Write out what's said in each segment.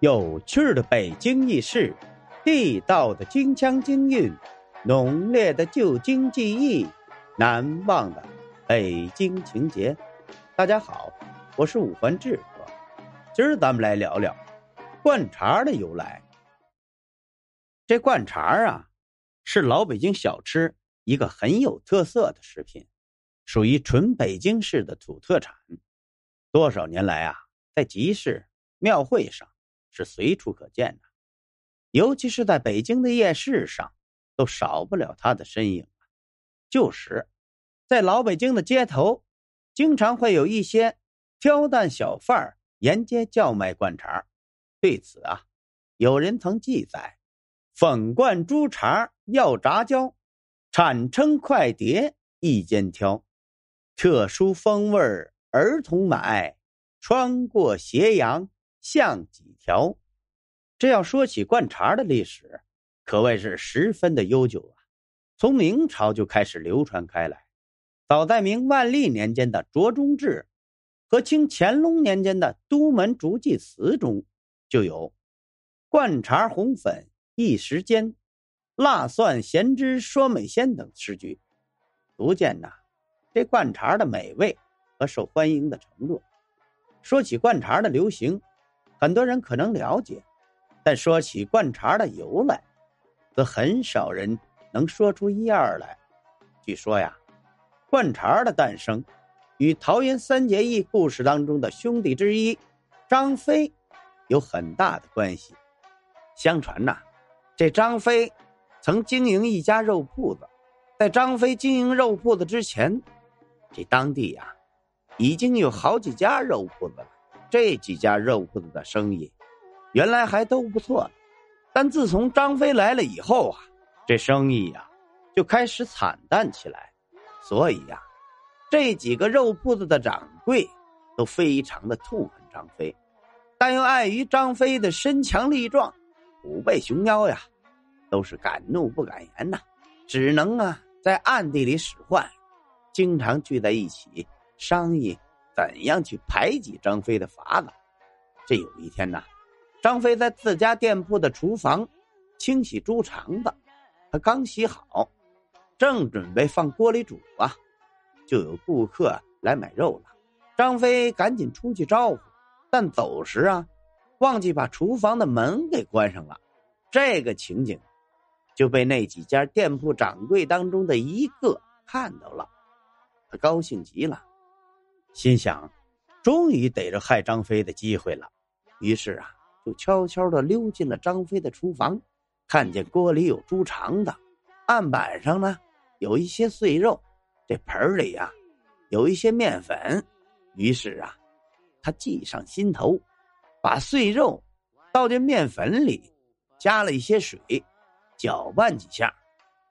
有趣的北京轶事，地道的京腔京韵，浓烈的旧京记忆，难忘的北京情节。大家好，我是五环志哥，今儿咱们来聊聊灌肠的由来。这灌肠啊，是老北京小吃一个很有特色的食品，属于纯北京市的土特产。多少年来啊，在集市、庙会上。是随处可见的，尤其是在北京的夜市上，都少不了他的身影。就是，在老北京的街头，经常会有一些挑担小贩沿街叫卖灌肠。对此啊，有人曾记载：“粉灌猪肠要炸焦，铲称快碟一肩挑，特殊风味儿童买，穿过斜阳。”像几条，这要说起灌肠的历史，可谓是十分的悠久啊。从明朝就开始流传开来，早在明万历年间的《卓中志》和清乾隆年间的《都门竹记词》中，就有“灌肠红粉一时间，辣蒜咸汁说美鲜”等诗句，足见呐这灌肠的美味和受欢迎的程度。说起灌肠的流行。很多人可能了解，但说起灌肠的由来，则很少人能说出一二来。据说呀，灌肠的诞生与桃园三结义故事当中的兄弟之一张飞有很大的关系。相传呐，这张飞曾经营一家肉铺子，在张飞经营肉铺子之前，这当地呀已经有好几家肉铺子了。这几家肉铺子的生意，原来还都不错，但自从张飞来了以后啊，这生意呀就开始惨淡起来。所以呀，这几个肉铺子的掌柜都非常的痛恨张飞，但又碍于张飞的身强力壮、虎背熊腰呀，都是敢怒不敢言呐，只能啊在暗地里使唤，经常聚在一起商议。怎样去排挤张飞的法子？这有一天呐，张飞在自家店铺的厨房清洗猪肠子，他刚洗好，正准备放锅里煮啊，就有顾客来买肉了。张飞赶紧出去招呼，但走时啊，忘记把厨房的门给关上了。这个情景就被那几家店铺掌柜当中的一个看到了，他高兴极了。心想，终于逮着害张飞的机会了，于是啊，就悄悄的溜进了张飞的厨房，看见锅里有猪肠子，案板上呢有一些碎肉，这盆里呀有一些面粉，于是啊，他计上心头，把碎肉倒进面粉里，加了一些水，搅拌几下，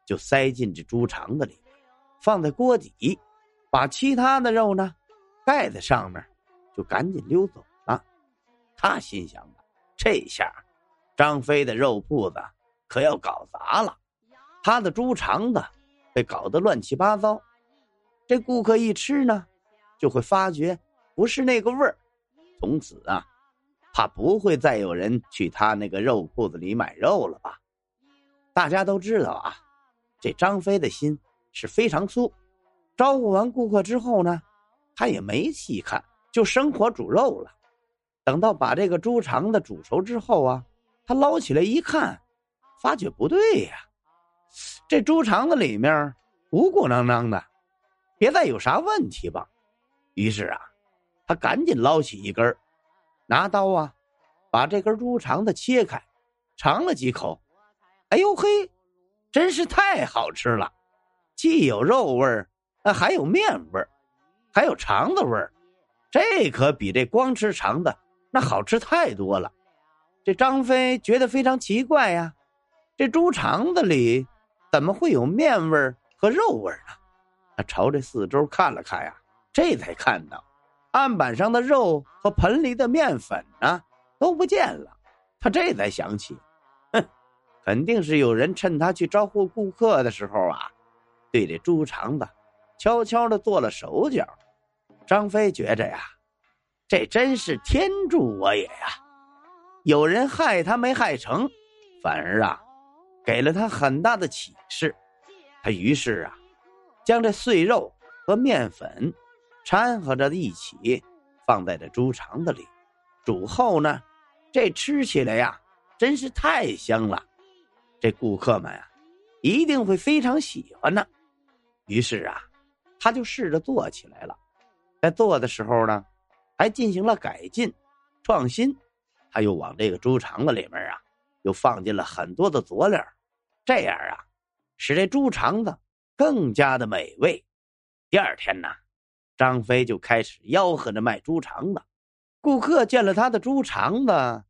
就塞进这猪肠子里，放在锅底，把其他的肉呢。盖在上面，就赶紧溜走了。他心想的，这下张飞的肉铺子可要搞砸了。他的猪肠子被搞得乱七八糟，这顾客一吃呢，就会发觉不是那个味儿。从此啊，怕不会再有人去他那个肉铺子里买肉了吧？大家都知道啊，这张飞的心是非常粗。招呼完顾客之后呢？他也没细看，就生火煮肉了。等到把这个猪肠子煮熟之后啊，他捞起来一看，发觉不对呀，这猪肠子里面鼓鼓囊囊的，别再有啥问题吧？于是啊，他赶紧捞起一根拿刀啊，把这根猪肠子切开，尝了几口，哎呦嘿，真是太好吃了，既有肉味儿，还有面味儿。还有肠子味儿，这可比这光吃肠子那好吃太多了。这张飞觉得非常奇怪呀，这猪肠子里怎么会有面味儿和肉味儿呢？他朝这四周看了看呀，这才看到案板上的肉和盆里的面粉呢都不见了。他这才想起，哼，肯定是有人趁他去招呼顾客的时候啊，对这猪肠子悄悄的做了手脚。张飞觉着呀，这真是天助我也呀！有人害他没害成，反而啊，给了他很大的启示。他于是啊，将这碎肉和面粉掺和着一起放在这猪肠子里，煮后呢，这吃起来呀，真是太香了。这顾客们啊，一定会非常喜欢呢。于是啊，他就试着做起来了。在做的时候呢，还进行了改进、创新。他又往这个猪肠子里面啊，又放进了很多的佐料，这样啊，使这猪肠子更加的美味。第二天呢，张飞就开始吆喝着卖猪肠子。顾客见了他的猪肠子，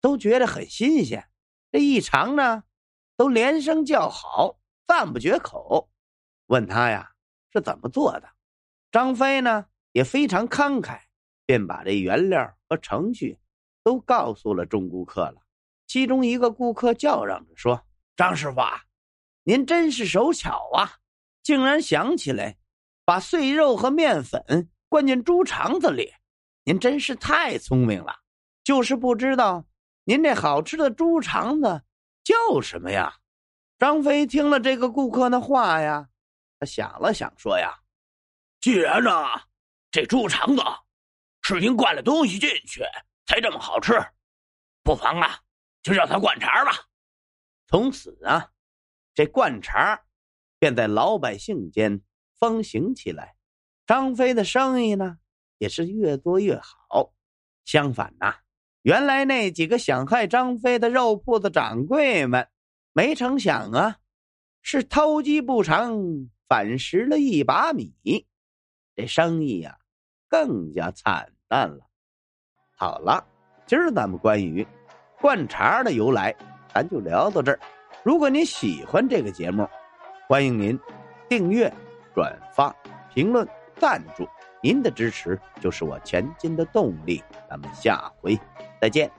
都觉得很新鲜。这一尝呢，都连声叫好，赞不绝口。问他呀是怎么做的，张飞呢也非常慷慨，便把这原料和程序。都告诉了众顾客了，其中一个顾客叫嚷着说：“张师傅，啊，您真是手巧啊，竟然想起来把碎肉和面粉灌进猪肠子里，您真是太聪明了。就是不知道您这好吃的猪肠子叫什么呀？”张飞听了这个顾客的话呀，想了想说：“呀，既然呢，这猪肠子是您灌了东西进去。”才这么好吃，不妨啊，就叫他灌肠吧。从此啊，这灌肠便在老百姓间风行起来。张飞的生意呢，也是越做越好。相反呐，原来那几个想害张飞的肉铺子掌柜们，没成想啊，是偷鸡不成反蚀了一把米，这生意呀，更加惨淡了。好了，今儿咱们关于灌肠的由来，咱就聊到这儿。如果您喜欢这个节目，欢迎您订阅、转发、评论、赞助，您的支持就是我前进的动力。咱们下回再见。